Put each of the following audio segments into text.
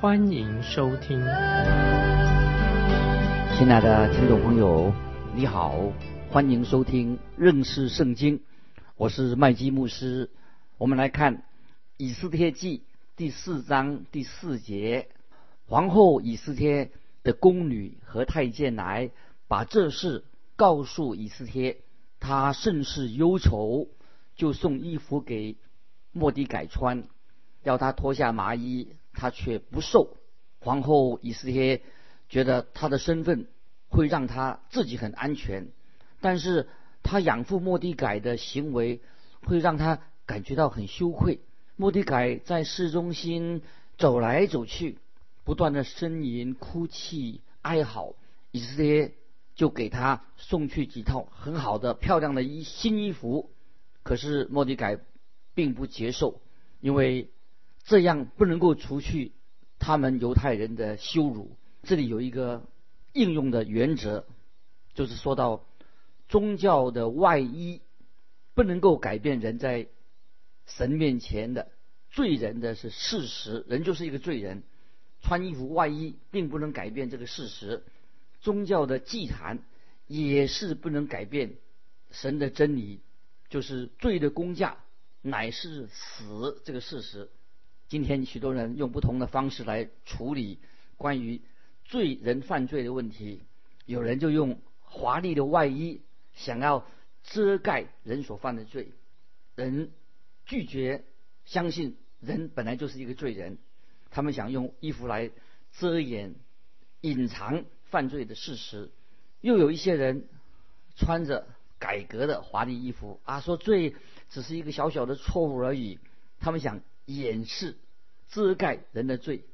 欢迎收听。亲爱的听众朋友，你好，欢迎收听认识圣经，我是麦基牧师。我们来看以斯帖记第四章第四节，皇后以斯帖的宫女和太监来把这事告诉以斯帖。他甚是忧愁，就送衣服给莫迪改穿，要他脱下麻衣，他却不受。皇后以斯帖觉得他的身份会让他自己很安全，但是他养父莫迪改的行为会让他感觉到很羞愧。莫迪改在市中心走来走去，不断的呻吟、哭泣、哀嚎，以斯帖。就给他送去几套很好的、漂亮的衣新衣服，可是莫迪改并不接受，因为这样不能够除去他们犹太人的羞辱。这里有一个应用的原则，就是说到宗教的外衣不能够改变人在神面前的罪人的是事实，人就是一个罪人，穿衣服外衣并不能改变这个事实。宗教的祭坛也是不能改变神的真理，就是罪的工价乃是死这个事实。今天许多人用不同的方式来处理关于罪人犯罪的问题，有人就用华丽的外衣想要遮盖人所犯的罪，人拒绝相信人本来就是一个罪人，他们想用衣服来遮掩、隐藏。犯罪的事实，又有一些人穿着改革的华丽衣服啊，说罪只是一个小小的错误而已。他们想掩饰、遮盖人的罪，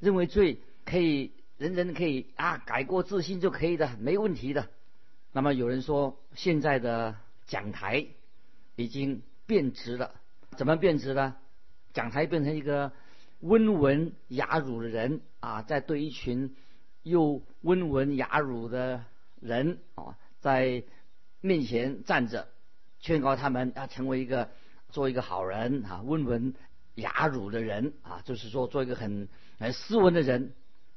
认为罪可以人人可以啊改过自新就可以的，没问题的。那么有人说，现在的讲台已经变质了，怎么变质呢？讲台变成一个温文雅儒的人啊，在对一群。又温文雅儒的人啊，在面前站着，劝告他们要成为一个做一个好人啊，温文雅儒的人啊，就是说做一个很很斯文的人。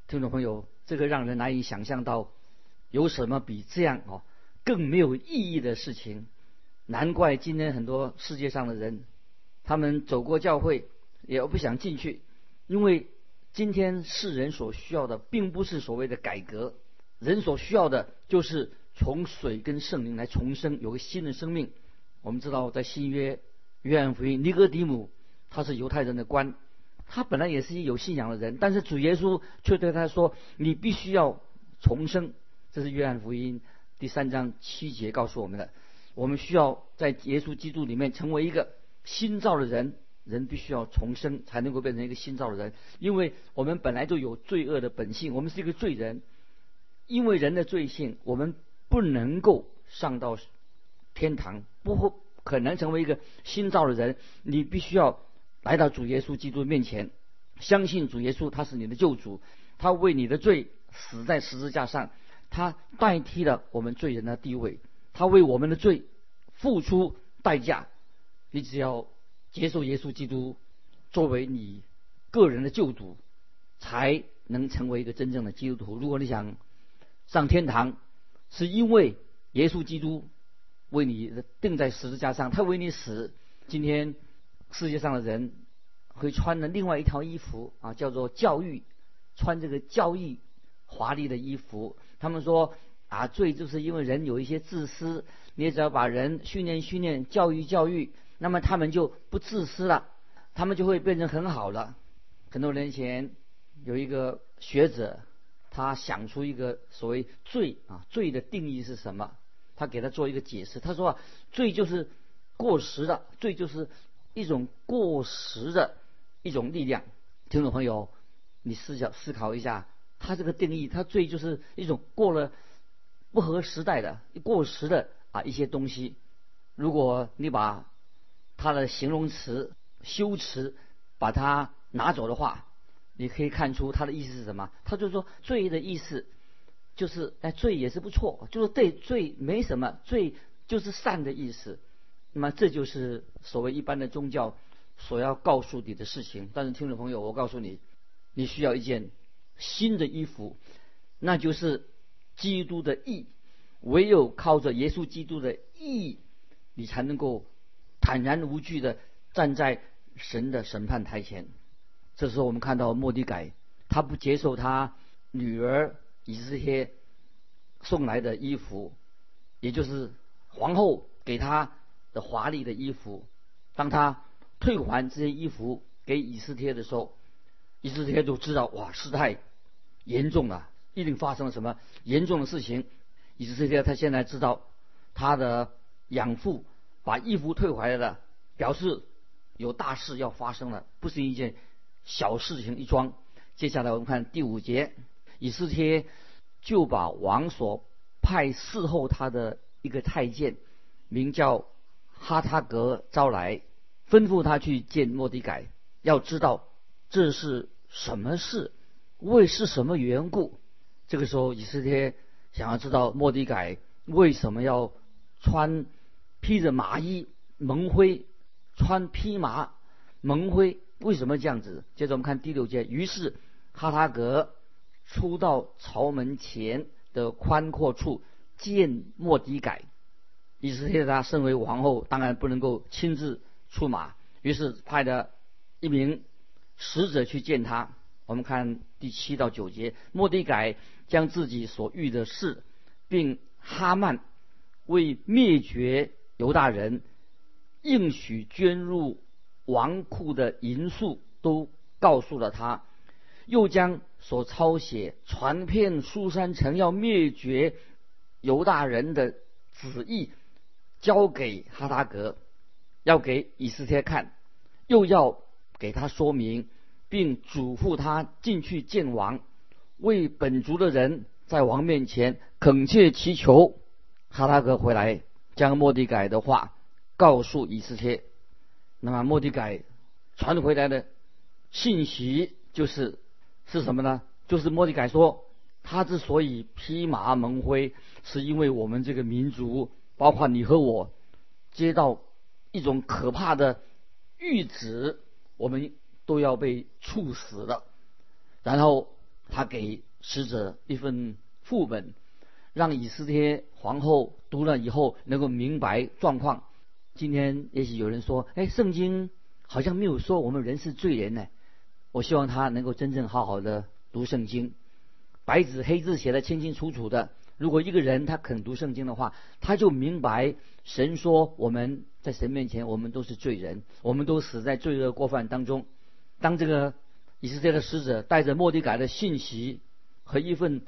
听众朋友，这个让人难以想象到有什么比这样哦更没有意义的事情。难怪今天很多世界上的人，他们走过教会也不想进去，因为。今天世人所需要的，并不是所谓的改革，人所需要的，就是从水跟圣灵来重生，有个新的生命。我们知道，在新约约翰福音，尼哥底母他是犹太人的官，他本来也是一有信仰的人，但是主耶稣却对他说：“你必须要重生。”这是约翰福音第三章七节告诉我们的。我们需要在耶稣基督里面成为一个新造的人。人必须要重生，才能够变成一个新造的人。因为我们本来就有罪恶的本性，我们是一个罪人。因为人的罪性，我们不能够上到天堂，不可能成为一个新造的人。你必须要来到主耶稣基督面前，相信主耶稣他是你的救主，他为你的罪死在十字架上，他代替了我们罪人的地位，他为我们的罪付出代价。你只要。接受耶稣基督作为你个人的救主，才能成为一个真正的基督徒。如果你想上天堂，是因为耶稣基督为你钉在十字架上，他为你死。今天世界上的人会穿的另外一条衣服啊，叫做教育，穿这个教育华丽的衣服。他们说啊，罪就是因为人有一些自私，你只要把人训练训练，教育教育。那么他们就不自私了，他们就会变成很好了。很多年前有一个学者，他想出一个所谓罪啊，罪的定义是什么？他给他做一个解释，他说啊，罪就是过时的，罪就是一种过时的一种力量。听众朋友，你思想思考一下，他这个定义，他罪就是一种过了不合时代的、过时的啊一些东西。如果你把他的形容词修辞把它拿走的话，你可以看出他的意思是什么？他就说罪的意思就是哎，罪也是不错，就是对罪没什么，罪就是善的意思。那么这就是所谓一般的宗教所要告诉你的事情。但是听众朋友，我告诉你，你需要一件新的衣服，那就是基督的义。唯有靠着耶稣基督的义，你才能够坦然无惧的站在神的审判台前。这时候，我们看到莫迪改，他不接受他女儿以斯帖送来的衣服，也就是皇后给他。的华丽的衣服，当他退还这些衣服给以斯帖的时候，以斯帖就知道哇，事态严重了，一定发生了什么严重的事情。以斯帖他现在知道他的养父把衣服退回来了，表示有大事要发生了，不是一件小事情一桩。接下来我们看第五节，以斯帖就把王所派侍候他的一个太监，名叫。哈塔格招来，吩咐他去见莫迪改，要知道这是什么事，为是什么缘故。这个时候，以色列想要知道莫迪改为什么要穿披着麻衣蒙灰，穿披麻蒙灰，为什么这样子？接着我们看第六节，于是哈塔格出到朝门前的宽阔处见莫迪改。以斯帖他身为王后，当然不能够亲自出马，于是派了一名使者去见他。我们看第七到九节，莫迪改将自己所遇的事，并哈曼为灭绝犹大人应许捐入王库的银数都告诉了他，又将所抄写传遍苏山城要灭绝犹大人的旨意。交给哈达格，要给以斯帖看，又要给他说明，并嘱咐他进去见王，为本族的人在王面前恳切祈求。哈达格回来，将莫迪改的话告诉以斯帖。那么莫迪改传回来的信息就是是什么呢？就是莫迪改说，他之所以披麻蒙灰，是因为我们这个民族。包括你和我接到一种可怕的谕旨，我们都要被处死了。然后他给使者一份副本，让以斯帖皇后读了以后能够明白状况。今天也许有人说：“哎，圣经好像没有说我们人是罪人呢。”我希望他能够真正好好的读圣经，白纸黑字写的清清楚楚的。如果一个人他肯读圣经的话，他就明白神说我们在神面前我们都是罪人，我们都死在罪恶过犯当中。当这个以色列的使者带着莫迪改的信息和一份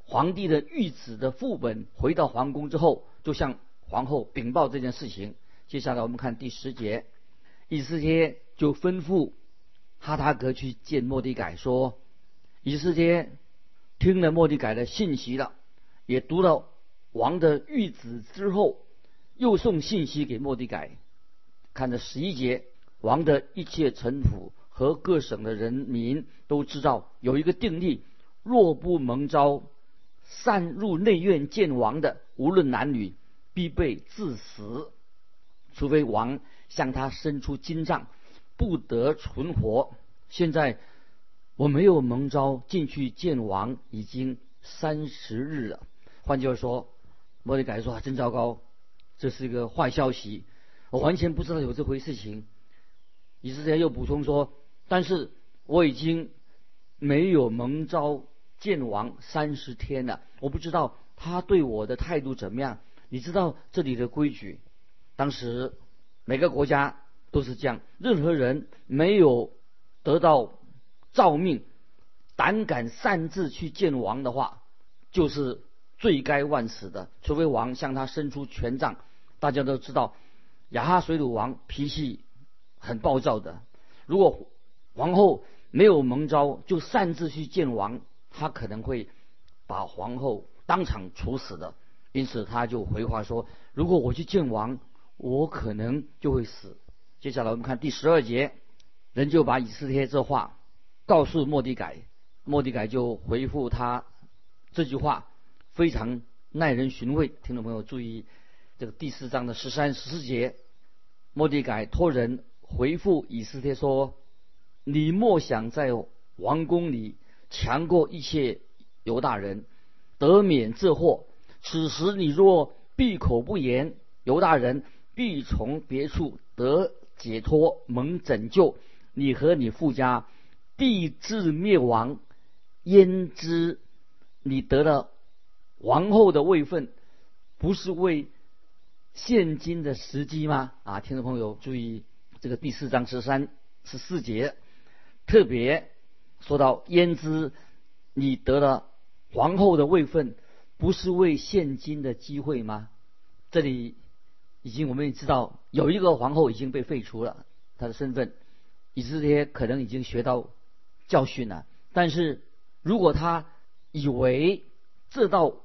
皇帝的谕旨的副本回到皇宫之后，就向皇后禀报这件事情。接下来我们看第十节，以色列就吩咐哈塔格去见莫迪改，说以色列听了莫迪改的信息了。也读了王的谕旨之后，又送信息给莫迪改。看着十一节，王的一切臣仆和各省的人民都知道有一个定例：若不蒙召擅入内院见王的，无论男女，必被致死；除非王向他伸出金杖，不得存活。现在我没有蒙召进去见王，已经三十日了。换句话说，莫迪改说：“真糟糕，这是一个坏消息，我完全不知道有这回事情。”以色列又补充说：“但是我已经没有蒙召见王三十天了，我不知道他对我的态度怎么样。你知道这里的规矩，当时每个国家都是这样，任何人没有得到诏命，胆敢擅自去见王的话，就是。”罪该万死的，除非王向他伸出权杖。大家都知道，亚哈水鲁王脾气很暴躁的。如果皇后没有蒙召，就擅自去见王，他可能会把皇后当场处死的。因此，他就回话说：“如果我去见王，我可能就会死。”接下来我们看第十二节，人就把以斯帖这话告诉莫迪改，莫迪改就回复他这句话，非常耐人寻味。听众朋友注意，这个第四章的十三、十四节，莫迪改托人回复以斯帖说：“你莫想在王宫里强过一切犹大人，得免这祸。”此时你若闭口不言，犹大人必从别处得解脱，蒙拯救；你和你父家必至灭亡。焉知你得了王后的位分，不是为现今的时机吗？啊，听众朋友注意，这个第四章十三十四节特别说到：焉知你得了皇后的位分？不是为现今的机会吗？这里已经我们也知道，有一个皇后已经被废除了她的身份，以色列可能已经学到教训了。但是如果他以为这道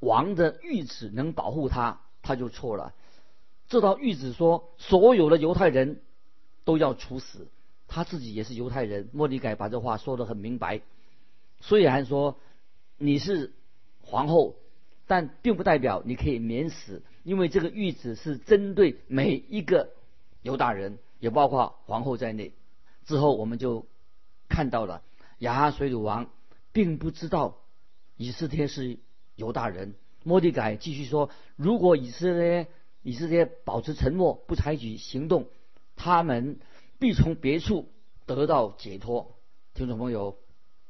王的谕旨能保护他，他就错了。这道谕旨说所有的犹太人都要处死，他自己也是犹太人。莫迪改把这话说得很明白，虽然说你是。皇后，但并不代表你可以免死，因为这个谕旨是针对每一个犹大人，也包括皇后在内。之后我们就看到了亚哈水鲁王并不知道以色列是犹大人。莫迪改继续说：“如果以色列以色列保持沉默，不采取行动，他们必从别处得到解脱。”听众朋友，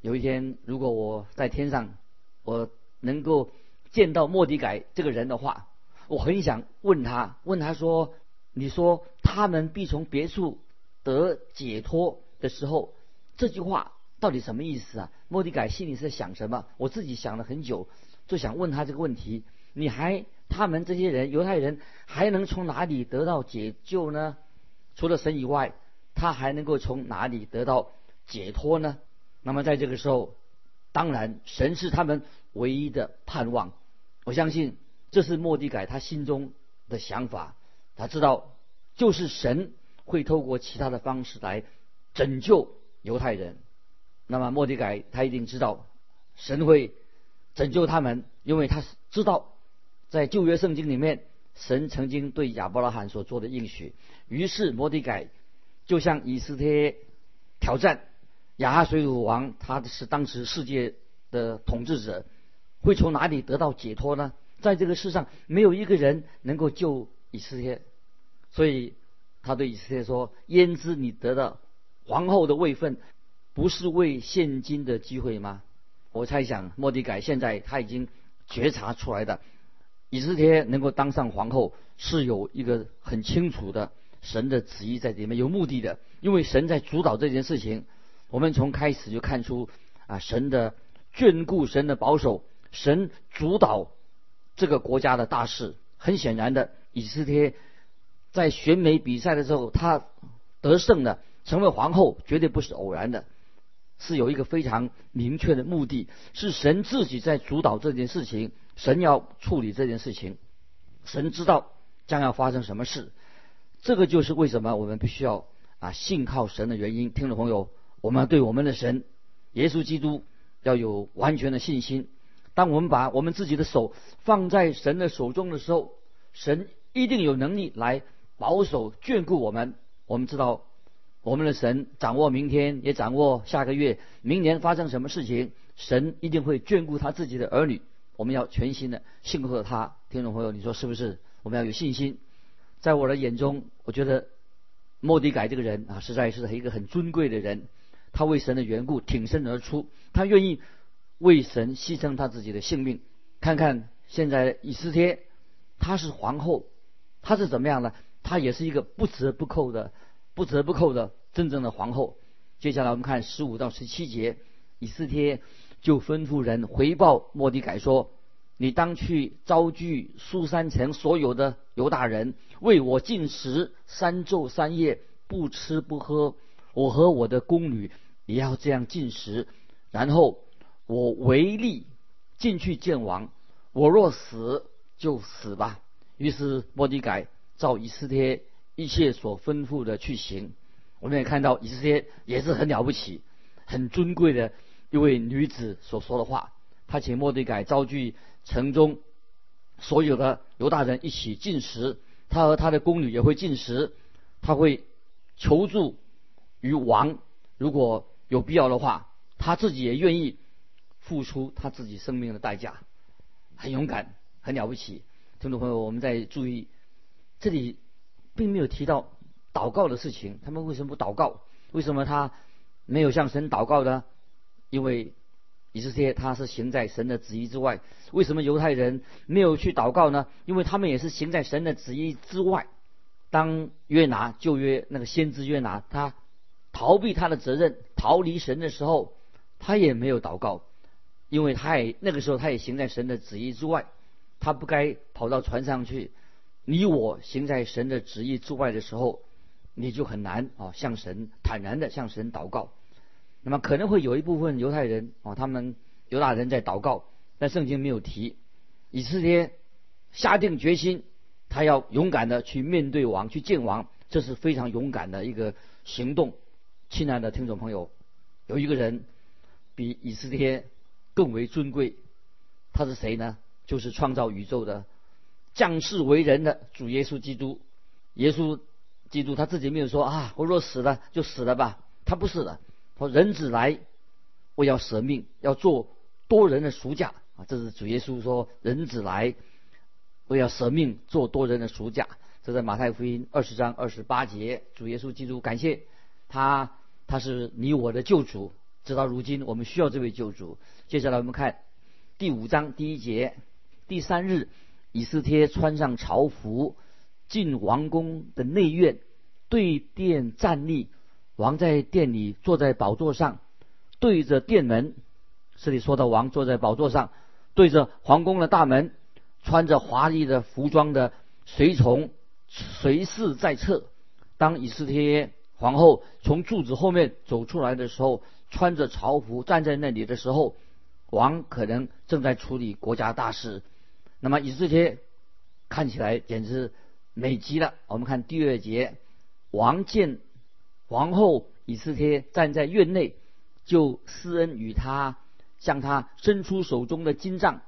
有一天如果我在天上，我。能够见到莫迪改这个人的话，我很想问他，问他说：“你说他们必从别处得解脱的时候，这句话到底什么意思啊？”莫迪改心里是在想什么？我自己想了很久，就想问他这个问题：你还他们这些人犹太人还能从哪里得到解救呢？除了神以外，他还能够从哪里得到解脱呢？那么在这个时候，当然神是他们。唯一的盼望，我相信这是莫迪改他心中的想法。他知道，就是神会透过其他的方式来拯救犹太人。那么莫迪改他一定知道，神会拯救他们，因为他知道在旧约圣经里面，神曾经对亚伯拉罕所做的应许。于是摩迪改就向以斯帖挑战亚哈水鲁王，他是当时世界的统治者。会从哪里得到解脱呢？在这个世上，没有一个人能够救以色列，所以他对以色列说：“焉知你得到皇后的位分，不是为现今的机会吗？”我猜想，莫迪改现在他已经觉察出来的，以色列能够当上皇后是有一个很清楚的神的旨意在里面，有目的的，因为神在主导这件事情。我们从开始就看出啊，神的眷顾，神的保守。神主导这个国家的大事，很显然的，以斯帖在选美比赛的时候，他得胜了，成为皇后，绝对不是偶然的，是有一个非常明确的目的，是神自己在主导这件事情，神要处理这件事情，神知道将要发生什么事，这个就是为什么我们必须要啊信靠神的原因。听众朋友，我们对我们的神耶稣基督要有完全的信心。当我们把我们自己的手放在神的手中的时候，神一定有能力来保守眷顾我们。我们知道，我们的神掌握明天，也掌握下个月、明年发生什么事情。神一定会眷顾他自己的儿女。我们要全心的信靠他。听众朋友，你说是不是？我们要有信心。在我的眼中，我觉得莫迪改这个人啊，实在是一个很尊贵的人。他为神的缘故挺身而出，他愿意。为神牺牲他自己的性命，看看现在以斯帖，她是皇后，她是怎么样呢？她也是一个不折不扣的、不折不扣的真正的皇后。接下来我们看十五到十七节，以斯帖就吩咐人回报莫迪改说：“你当去招聚苏三城所有的犹大人，为我进食三昼三夜，不吃不喝。我和我的宫女也要这样进食，然后。”我唯力进去见王，我若死就死吧。于是莫迪改照以斯帖一切所吩咐的去行。我们也看到以色列也是很了不起、很尊贵的一位女子所说的话。她请莫迪改召集城中所有的犹大人一起进食，她和她的宫女也会进食，她会求助于王，如果有必要的话，她自己也愿意付出她自己生命的代价，很勇敢，很了不起。听众朋友，我们在注意，这里并没有提到祷告的事情。他们为什么不祷告？为什么他没有向神祷告呢？因为以色列他是行在神的旨意之外。为什么犹太人没有去祷告呢？因为他们也是行在神的旨意之外。当约拿旧约那个先知约拿他逃避他的责任，逃离神的时候，他也没有祷告，因为他也那个时候他也行在神的旨意之外。他不该跑到船上去。你我行在神的旨意之外的时候，你就很难啊向神坦然的向神祷告。那么可能会有一部分犹太人啊，他们犹大人在祷告，但圣经没有提。以色列下定决心，他要勇敢的去面对王，去见王，这是非常勇敢的一个行动。亲爱的听众朋友，有一个人比以色列更为尊贵，他是谁呢？就是创造宇宙的、降世为人的主耶稣基督。耶稣基督他自己没有说啊，我若死了就死了吧。他不是的，说人子来，我要舍命，要做多人的赎价啊。这是主耶稣说，人子来，我要舍命做多人的赎价。这在马太福音二十章二十八节，主耶稣基督感谢他，他是你我的救主。直到如今，我们需要这位救主。接下来我们看第五章第一节。第三日，以斯帖穿上朝服，进王宫的内院，对殿站立。王在殿里坐在宝座上，对着殿门。这里说到王坐在宝座上，对着皇宫的大门，穿着华丽的服装的随从随侍在侧。当以斯帖皇后从柱子后面走出来的时候，穿着朝服站在那里的时候，王可能正在处理国家大事。那么以斯帖看起来简直美极了。我们看第二节，王见皇后以斯帖站在院内，就施恩与他，向他伸出手中的金杖。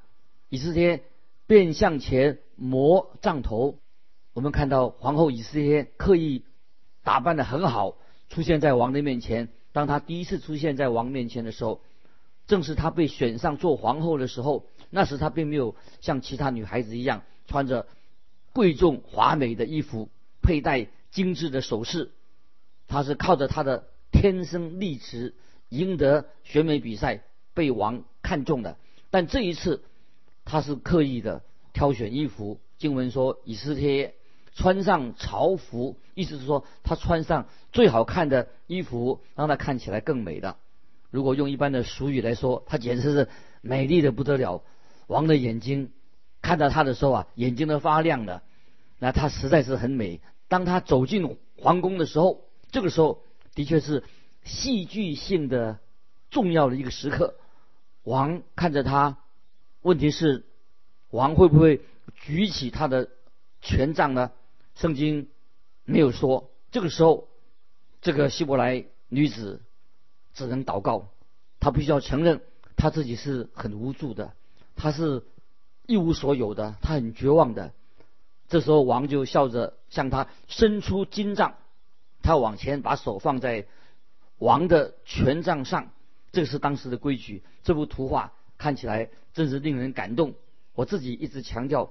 以斯帖便向前磨杖头。我们看到皇后以斯帖刻意打扮的很好，出现在王的面前。当他第一次出现在王面前的时候，正是他被选上做皇后的时候。那时她并没有像其他女孩子一样穿着贵重华美的衣服，佩戴精致的首饰。她是靠着她的天生丽质赢得选美比赛，被王看中的。但这一次，她是刻意的挑选衣服。经文说，以斯帖穿上朝服，意思是说她穿上最好看的衣服，让她看起来更美的。如果用一般的俗语来说，她简直是美丽的不得了。王的眼睛看到她的时候啊，眼睛都发亮的。那她实在是很美。当她走进皇宫的时候，这个时候的确是戏剧性的重要的一个时刻。王看着她，问题是王会不会举起他的权杖呢？圣经没有说。这个时候，这个希伯来女子只能祷告，她必须要承认她自己是很无助的。她是一无所有的，他很绝望的。这时候王就笑着向他伸出金杖，他往前把手放在王的权杖上，这是当时的规矩。这幅图画看起来真是令人感动。我自己一直强调，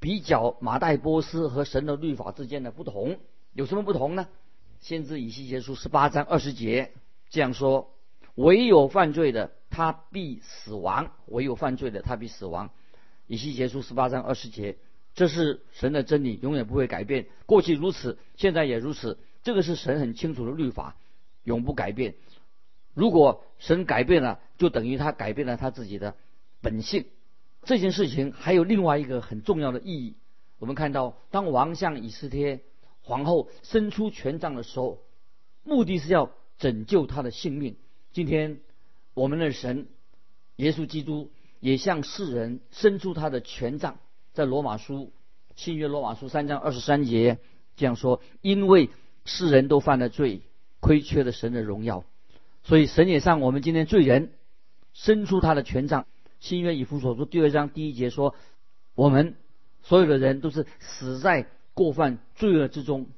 比较马代波斯和神的律法之间的不同，有什么不同呢？先知以西结书十八章二十节这样说：唯有犯罪的。他必死亡，唯有犯罪的他必死亡。以西结书十八章二十节，这是神的真理，永远不会改变。过去如此，现在也如此。这个是神很清楚的律法，永不改变。如果神改变了，就等于他改变了他自己的本性。这件事情还有另外一个很重要的意义。我们看到，当王向以斯帖皇后伸出权杖的时候，目的是要拯救他的性命。今天。我们的神耶稣基督也向世人伸出他的权杖，在罗马书新约罗马书三章二十三节这样说：因为世人都犯了罪，亏缺了神的荣耀，所以神也向我们今天罪人伸出他的权杖。新约以弗所书第二章第一节说：我们所有的人都是死在过犯罪恶之中。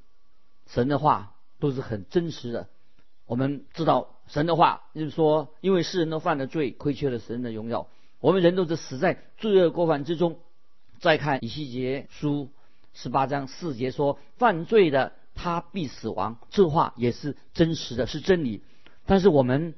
神的话都是很真实的。我们知道神的话，就是说，因为世人都犯了罪，亏缺了神的荣耀。我们人都是死在罪恶过犯之中。再看以西结书十八章四节说：“犯罪的他必死亡。”这话也是真实的，是真理。但是我们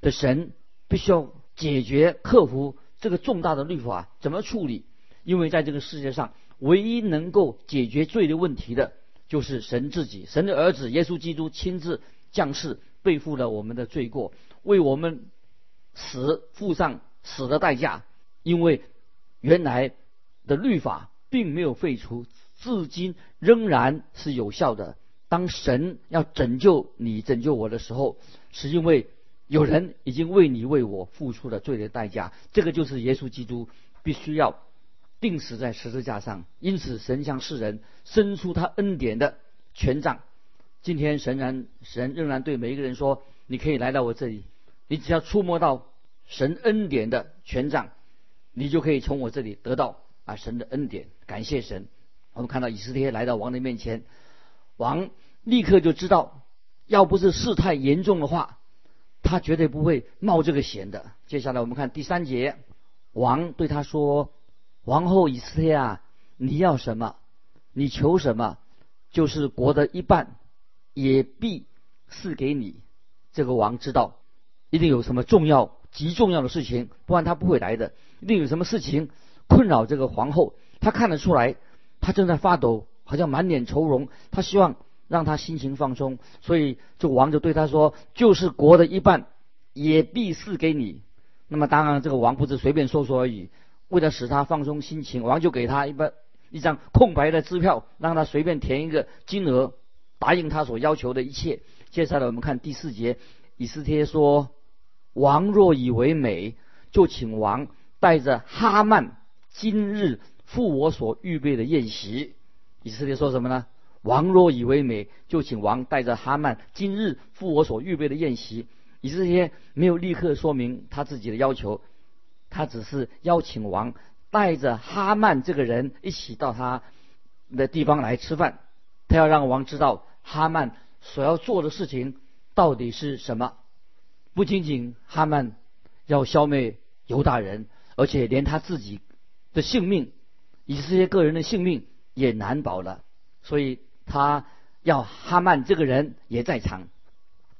的神必须要解决、克服这个重大的律法，怎么处理？因为在这个世界上，唯一能够解决罪的问题的。就是神自己，神的儿子耶稣基督亲自降世，背负了我们的罪过，为我们死付上死的代价。因为原来的律法并没有废除，至今仍然是有效的。当神要拯救你、拯救我的时候，是因为有人已经为你、为我付出了罪的代价。这个就是耶稣基督必须要。定死在十字架上，因此神向世人伸出他恩典的权杖。今天神然神仍然对每一个人说：“你可以来到我这里，你只要触摸到神恩典的权杖，你就可以从我这里得到啊神的恩典。”感谢神。我们看到以斯帖来到王的面前，王立刻就知道，要不是事态严重的话，他绝对不会冒这个险的。接下来我们看第三节，王对他说。王后以斯帖啊，你要什么？你求什么？就是国的一半，也必赐给你。这个王知道，一定有什么重要、极重要的事情，不然他不会来的。一定有什么事情困扰这个皇后，她看得出来，她正在发抖，好像满脸愁容。他希望让她心情放松，所以这王就对他说：“就是国的一半，也必赐给你。”那么当然，这个王不是随便说说而已。为了使他放松心情，王就给他一本一张空白的支票，让他随便填一个金额，答应他所要求的一切。接下来我们看第四节，以斯帖说：“王若以为美，就请王带着哈曼今日赴我所预备的宴席。”以色列说什么呢？王若以为美，就请王带着哈曼今日赴我所预备的宴席。以色列没有立刻说明他自己的要求。他只是邀请王带着哈曼这个人一起到他的地方来吃饭，他要让王知道哈曼所要做的事情到底是什么。不仅仅哈曼要消灭犹大人，而且连他自己的性命，以色列个人的性命也难保了。所以他要哈曼这个人也在场。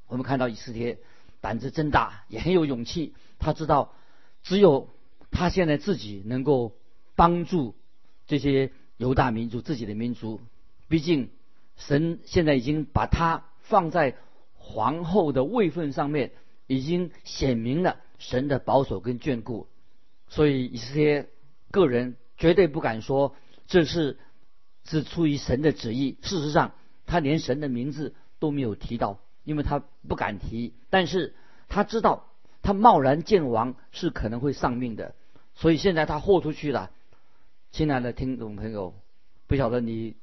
我们看到以斯帖胆子真大，也很有勇气。他知道。只有他现在自己能够帮助这些犹大民族自己的民族，毕竟神现在已经把他放在皇后的位分上面，已经显明了神的保守跟眷顾，所以以色列个人绝对不敢说这是是出于神的旨意。事实上，他连神的名字都没有提到，因为他不敢提。但是他知道。他贸然见王是可能会丧命的，所以现在他豁出去了。亲爱的听众朋友，不晓得你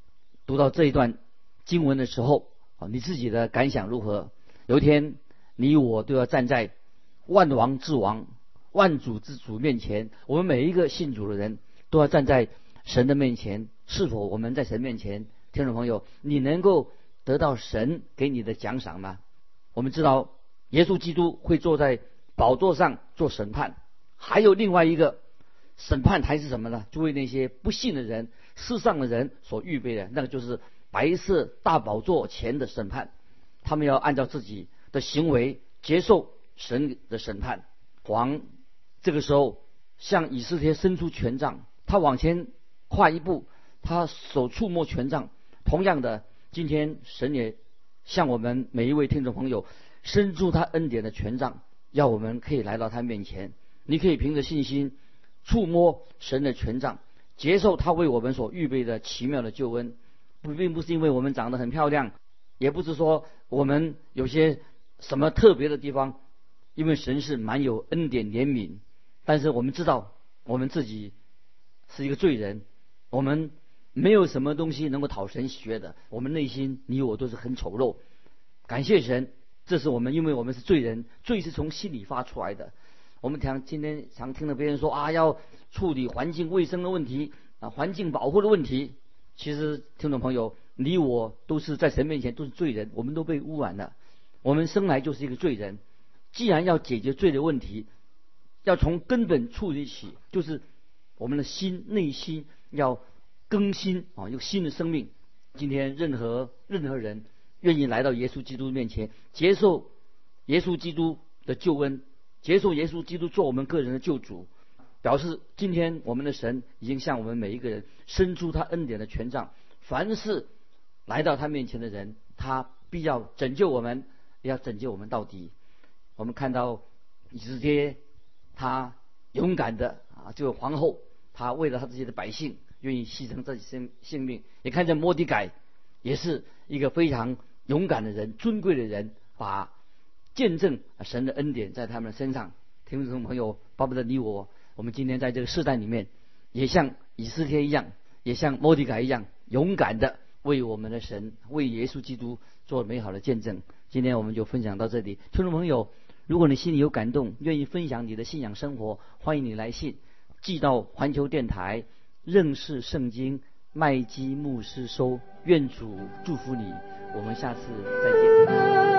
读到这一段经文的时候啊，你自己的感想如何？有一天你我都要站在万王之王、万主之主面前，我们每一个信主的人都要站在神的面前。是否我们在神面前，听众朋友，你能够得到神给你的奖赏吗？我们知道耶稣基督会坐在。宝座上做审判，还有另外一个审判台是什么呢？就为那些不信的人、世上的人所预备的，那个就是白色大宝座前的审判。他们要按照自己的行为接受神的审判。王这个时候向以色列伸出权杖，他往前跨一步，他手触摸权杖。同样的，今天神也向我们每一位听众朋友伸出他恩典的权杖。要我们可以来到他面前，你可以凭着信心触摸神的权杖，接受他为我们所预备的奇妙的救恩。不，并不是因为我们长得很漂亮，也不是说我们有些什么特别的地方，因为神是满有恩典怜悯，但是我们知道我们自己是一个罪人，我们没有什么东西能够讨神喜悦的，我们内心你我都是很丑陋。感谢神，这是我们因为我们是罪人，罪是从心里发出来的。我们常今天常听到别人说啊，要处理环境卫生的问题啊，环境保护的问题。其实听众朋友，你我都是在神面前都是罪人，我们都被污染了。我们生来就是一个罪人。既然要解决罪的问题，要从根本处理起，就是我们的心内心要更新啊，有新的生命。今天任何任何人愿意来到耶稣基督面前，接受耶稣基督的救恩。接受耶稣基督做我们个人的救主，表示今天我们的神已经向我们每一个人伸出他恩典的权杖。凡是来到他面前的人，他必要拯救我们，要拯救我们到底。我们看到以斯帖，他勇敢的啊，这个皇后，她为了她自己的百姓，愿意牺牲自己生性命。也看见摩迪改，也是一个非常勇敢的人，尊贵的人，把。见证神的恩典在他们的身上，听众朋友，巴不得你我，我们今天在这个世代里面，也像以斯帖一样，也像摩迪改一样，勇敢的为我们的神，为耶稣基督做美好的见证。今天我们就分享到这里，听众朋友，如果你心里有感动，愿意分享你的信仰生活，欢迎你来信寄到环球电台认识圣经麦基牧师收。愿主祝福你，我们下次再见。